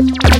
you